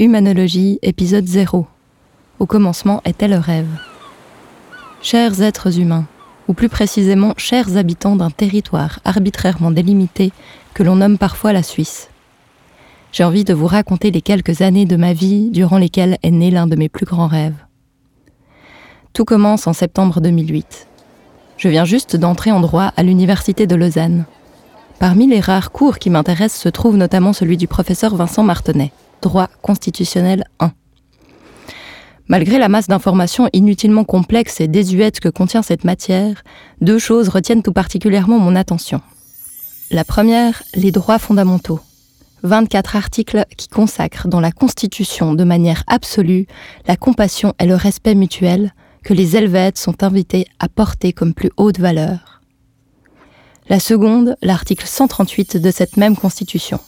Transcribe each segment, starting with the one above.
Humanologie, épisode 0. Au commencement était le rêve. Chers êtres humains, ou plus précisément chers habitants d'un territoire arbitrairement délimité que l'on nomme parfois la Suisse. J'ai envie de vous raconter les quelques années de ma vie durant lesquelles est né l'un de mes plus grands rêves. Tout commence en septembre 2008. Je viens juste d'entrer en droit à l'Université de Lausanne. Parmi les rares cours qui m'intéressent se trouve notamment celui du professeur Vincent Martenay droit constitutionnel 1. Malgré la masse d'informations inutilement complexes et désuètes que contient cette matière, deux choses retiennent tout particulièrement mon attention. La première, les droits fondamentaux. 24 articles qui consacrent dans la Constitution de manière absolue la compassion et le respect mutuel que les Helvètes sont invités à porter comme plus haute valeur. La seconde, l'article 138 de cette même Constitution.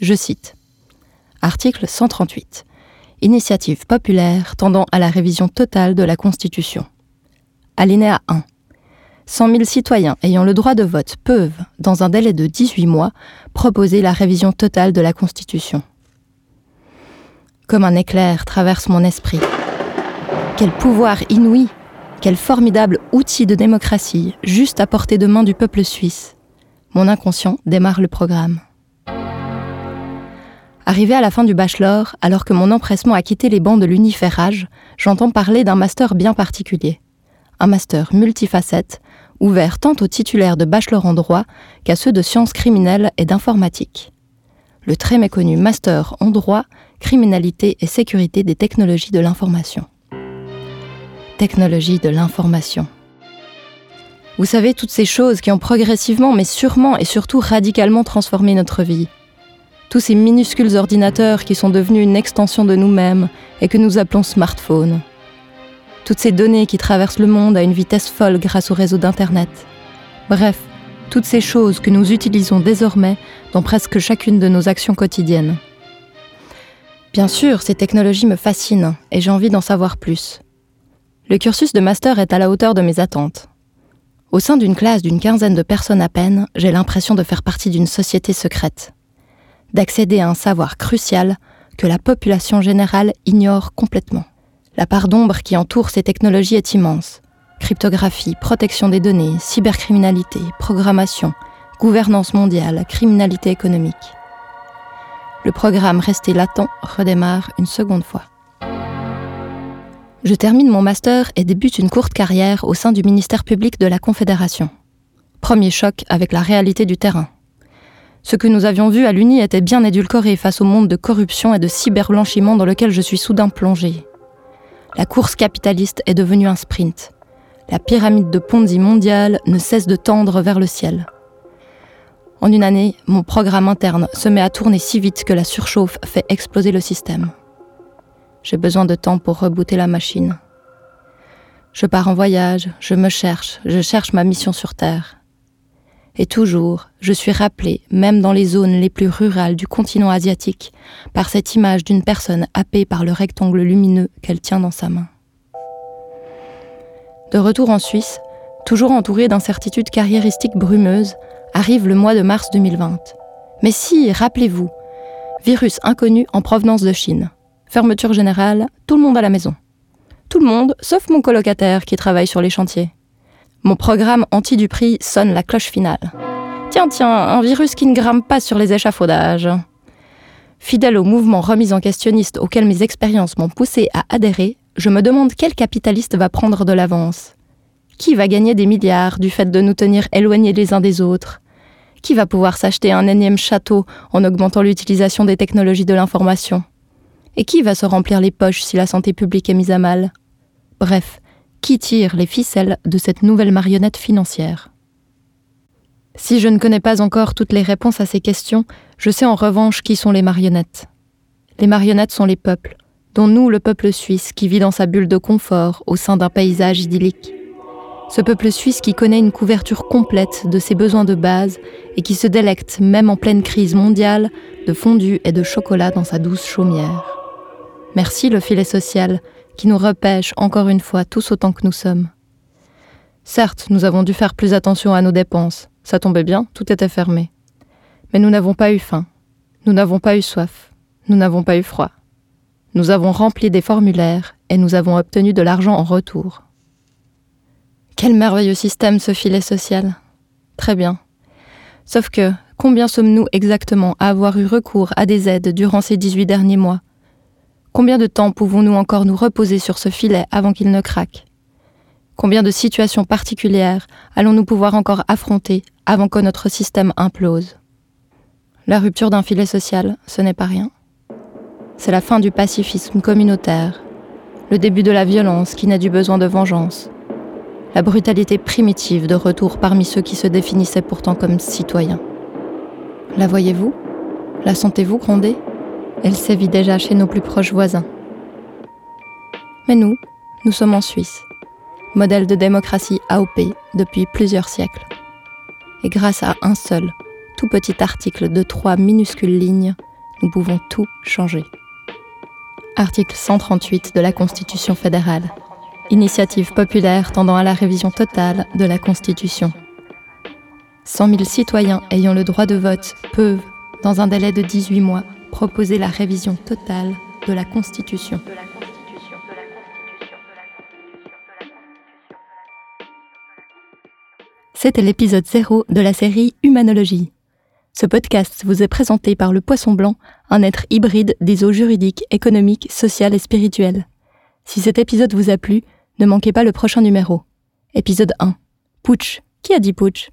Je cite Article 138. Initiative populaire tendant à la révision totale de la Constitution. Alinéa 1. 100 000 citoyens ayant le droit de vote peuvent, dans un délai de 18 mois, proposer la révision totale de la Constitution. Comme un éclair traverse mon esprit. Quel pouvoir inouï, quel formidable outil de démocratie, juste à portée de main du peuple suisse. Mon inconscient démarre le programme. Arrivé à la fin du bachelor, alors que mon empressement a quitté les bancs de l'uniférage, j'entends parler d'un master bien particulier. Un master multifacette, ouvert tant aux titulaires de bachelor en droit qu'à ceux de sciences criminelles et d'informatique. Le très méconnu master en droit, criminalité et sécurité des technologies de l'information. Technologie de l'information. Vous savez, toutes ces choses qui ont progressivement, mais sûrement et surtout radicalement transformé notre vie tous ces minuscules ordinateurs qui sont devenus une extension de nous-mêmes et que nous appelons smartphones. Toutes ces données qui traversent le monde à une vitesse folle grâce au réseau d'Internet. Bref, toutes ces choses que nous utilisons désormais dans presque chacune de nos actions quotidiennes. Bien sûr, ces technologies me fascinent et j'ai envie d'en savoir plus. Le cursus de master est à la hauteur de mes attentes. Au sein d'une classe d'une quinzaine de personnes à peine, j'ai l'impression de faire partie d'une société secrète d'accéder à un savoir crucial que la population générale ignore complètement. La part d'ombre qui entoure ces technologies est immense. Cryptographie, protection des données, cybercriminalité, programmation, gouvernance mondiale, criminalité économique. Le programme resté latent redémarre une seconde fois. Je termine mon master et débute une courte carrière au sein du ministère public de la Confédération. Premier choc avec la réalité du terrain. Ce que nous avions vu à l'Uni était bien édulcoré face au monde de corruption et de cyberblanchiment dans lequel je suis soudain plongé. La course capitaliste est devenue un sprint. La pyramide de Ponzi mondiale ne cesse de tendre vers le ciel. En une année, mon programme interne se met à tourner si vite que la surchauffe fait exploser le système. J'ai besoin de temps pour rebooter la machine. Je pars en voyage, je me cherche, je cherche ma mission sur Terre. Et toujours, je suis rappelé, même dans les zones les plus rurales du continent asiatique, par cette image d'une personne happée par le rectangle lumineux qu'elle tient dans sa main. De retour en Suisse, toujours entouré d'incertitudes carriéristiques brumeuses, arrive le mois de mars 2020. Mais si, rappelez-vous, virus inconnu en provenance de Chine. Fermeture générale, tout le monde à la maison. Tout le monde, sauf mon colocataire qui travaille sur les chantiers. Mon programme anti-Dupri sonne la cloche finale. Tiens, tiens, un virus qui ne grimpe pas sur les échafaudages. Fidèle au mouvement remis en questionniste auquel mes expériences m'ont poussé à adhérer, je me demande quel capitaliste va prendre de l'avance. Qui va gagner des milliards du fait de nous tenir éloignés les uns des autres? Qui va pouvoir s'acheter un énième château en augmentant l'utilisation des technologies de l'information? Et qui va se remplir les poches si la santé publique est mise à mal? Bref, qui tire les ficelles de cette nouvelle marionnette financière? Si je ne connais pas encore toutes les réponses à ces questions, je sais en revanche qui sont les marionnettes. Les marionnettes sont les peuples, dont nous, le peuple suisse, qui vit dans sa bulle de confort au sein d'un paysage idyllique. Ce peuple suisse qui connaît une couverture complète de ses besoins de base et qui se délecte, même en pleine crise mondiale, de fondue et de chocolat dans sa douce chaumière. Merci le filet social, qui nous repêche encore une fois tous autant que nous sommes. Certes, nous avons dû faire plus attention à nos dépenses, ça tombait bien, tout était fermé. Mais nous n'avons pas eu faim, nous n'avons pas eu soif, nous n'avons pas eu froid. Nous avons rempli des formulaires et nous avons obtenu de l'argent en retour. Quel merveilleux système ce filet social. Très bien. Sauf que, combien sommes-nous exactement à avoir eu recours à des aides durant ces 18 derniers mois? Combien de temps pouvons-nous encore nous reposer sur ce filet avant qu'il ne craque? Combien de situations particulières allons-nous pouvoir encore affronter avant que notre système implose? La rupture d'un filet social, ce n'est pas rien. C'est la fin du pacifisme communautaire, le début de la violence qui n'a du besoin de vengeance, la brutalité primitive de retour parmi ceux qui se définissaient pourtant comme citoyens. La voyez-vous? La sentez-vous gronder? Elle sévit déjà chez nos plus proches voisins. Mais nous, nous sommes en Suisse, modèle de démocratie AOP depuis plusieurs siècles. Et grâce à un seul, tout petit article de trois minuscules lignes, nous pouvons tout changer. Article 138 de la Constitution fédérale initiative populaire tendant à la révision totale de la Constitution. 100 000 citoyens ayant le droit de vote peuvent, dans un délai de 18 mois, proposer la révision totale de la Constitution. C'était l'épisode 0 de la série Humanologie. Ce podcast vous est présenté par le Poisson Blanc, un être hybride des eaux juridiques, économiques, sociales et spirituelles. Si cet épisode vous a plu, ne manquez pas le prochain numéro. Épisode 1. Putsch. Qui a dit putsch?